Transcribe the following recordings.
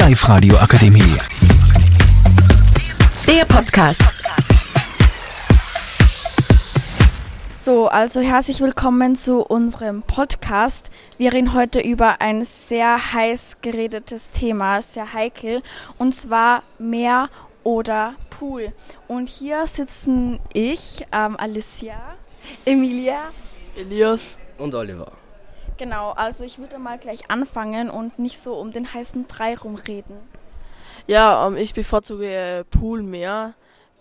Live radio akademie Der Podcast. So, also herzlich willkommen zu unserem Podcast. Wir reden heute über ein sehr heiß geredetes Thema, sehr heikel, und zwar Meer oder Pool. Und hier sitzen ich, ähm, Alicia, Emilia. Elias und Oliver. Genau, also ich würde mal gleich anfangen und nicht so um den heißen Brei rumreden. Ja, ähm, ich bevorzuge äh, Pool mehr,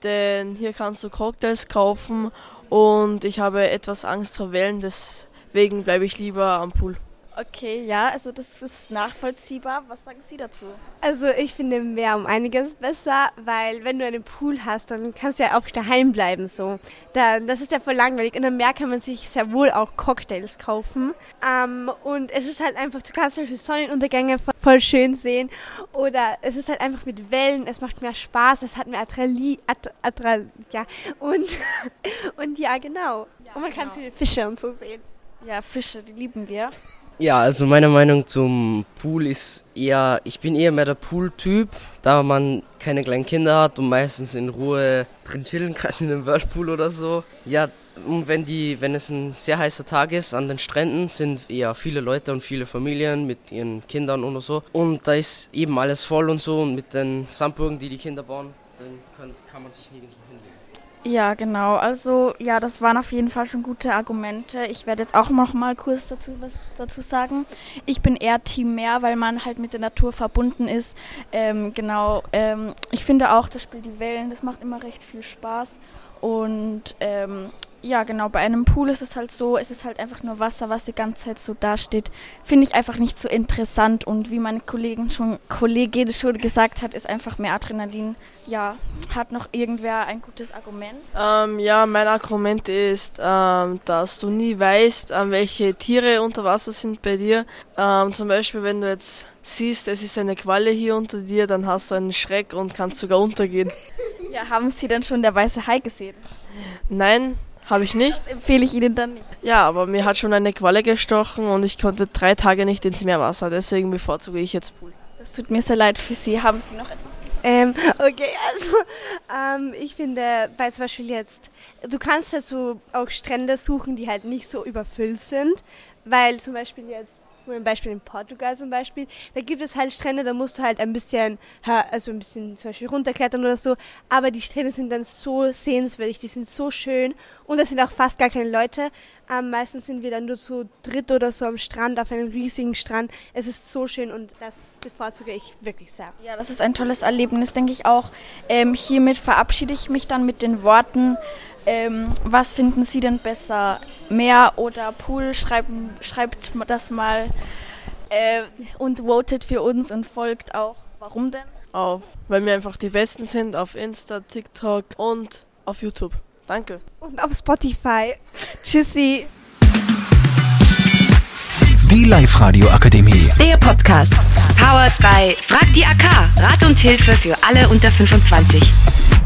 denn hier kannst du Cocktails kaufen und ich habe etwas Angst vor Wellen, deswegen bleibe ich lieber am Pool. Okay, ja, also das ist nachvollziehbar. Was sagen Sie dazu? Also ich finde Meer um einiges besser, weil wenn du einen Pool hast, dann kannst du ja auch daheim bleiben so. Dann, das ist ja voll langweilig. In einem Meer kann man sich sehr wohl auch Cocktails kaufen. Ähm, und es ist halt einfach, du kannst zum Beispiel Sonnenuntergänge voll schön sehen. Oder es ist halt einfach mit Wellen, es macht mehr Spaß, es hat mehr Adrenalin, Ad, Adrenalin ja. Und, und ja, genau. Ja, und man kann genau. viele Fische und so sehen. Ja, Fische, die lieben wir. Ja, also meine Meinung zum Pool ist eher, ich bin eher mehr der Pool-Typ, da man keine kleinen Kinder hat und meistens in Ruhe drin chillen kann in einem Whirlpool oder so. Ja, und wenn die, wenn es ein sehr heißer Tag ist an den Stränden, sind eher viele Leute und viele Familien mit ihren Kindern und so. Und da ist eben alles voll und so und mit den Sandburgen, die die Kinder bauen, dann kann, kann man sich nirgendwo hinlegen. Ja, genau. Also ja, das waren auf jeden Fall schon gute Argumente. Ich werde jetzt auch noch mal kurz dazu was dazu sagen. Ich bin eher Team Meer, weil man halt mit der Natur verbunden ist. Ähm, genau. Ähm, ich finde auch, das Spiel die Wellen, das macht immer recht viel Spaß. Und ähm, ja, genau, bei einem Pool ist es halt so, es ist halt einfach nur Wasser, was die ganze Zeit so dasteht. Finde ich einfach nicht so interessant und wie meine Kollegen schon, Kollegin schon gesagt hat, ist einfach mehr Adrenalin. Ja, hat noch irgendwer ein gutes Argument? Ähm, ja, mein Argument ist, ähm, dass du nie weißt, ähm, welche Tiere unter Wasser sind bei dir. Ähm, zum Beispiel, wenn du jetzt siehst, es ist eine Qualle hier unter dir, dann hast du einen Schreck und kannst sogar untergehen. Ja, haben Sie denn schon der weiße Hai gesehen? Nein, habe ich nicht. Das empfehle ich Ihnen dann nicht. Ja, aber mir hat schon eine Qualle gestochen und ich konnte drei Tage nicht ins Meerwasser. Deswegen bevorzuge ich jetzt Pool. Das tut mir sehr leid für Sie. Haben Sie noch etwas? Ähm, okay, also ähm, ich finde, bei zum Beispiel jetzt, du kannst ja so auch Strände suchen, die halt nicht so überfüllt sind, weil zum Beispiel jetzt, nur ein Beispiel in Portugal zum Beispiel, da gibt es halt Strände, da musst du halt ein bisschen, also ein bisschen zum Beispiel runterklettern oder so, aber die Strände sind dann so sehenswürdig, die sind so schön und da sind auch fast gar keine Leute. Ähm, meistens sind wir dann nur zu dritt oder so am Strand, auf einem riesigen Strand. Es ist so schön und das bevorzuge ich wirklich sehr. Ja, das ist ein tolles Erlebnis, denke ich auch. Ähm, hiermit verabschiede ich mich dann mit den Worten. Ähm, was finden Sie denn besser? Meer oder Pool? Schreiben, schreibt das mal äh, und votet für uns und folgt auch. Warum denn? Auf, weil wir einfach die Besten sind auf Insta, TikTok und auf YouTube. Danke. Und auf Spotify. Tschüssi. Die Live radio akademie Der Podcast. Powered by Frag die AK. Rat und Hilfe für alle unter 25.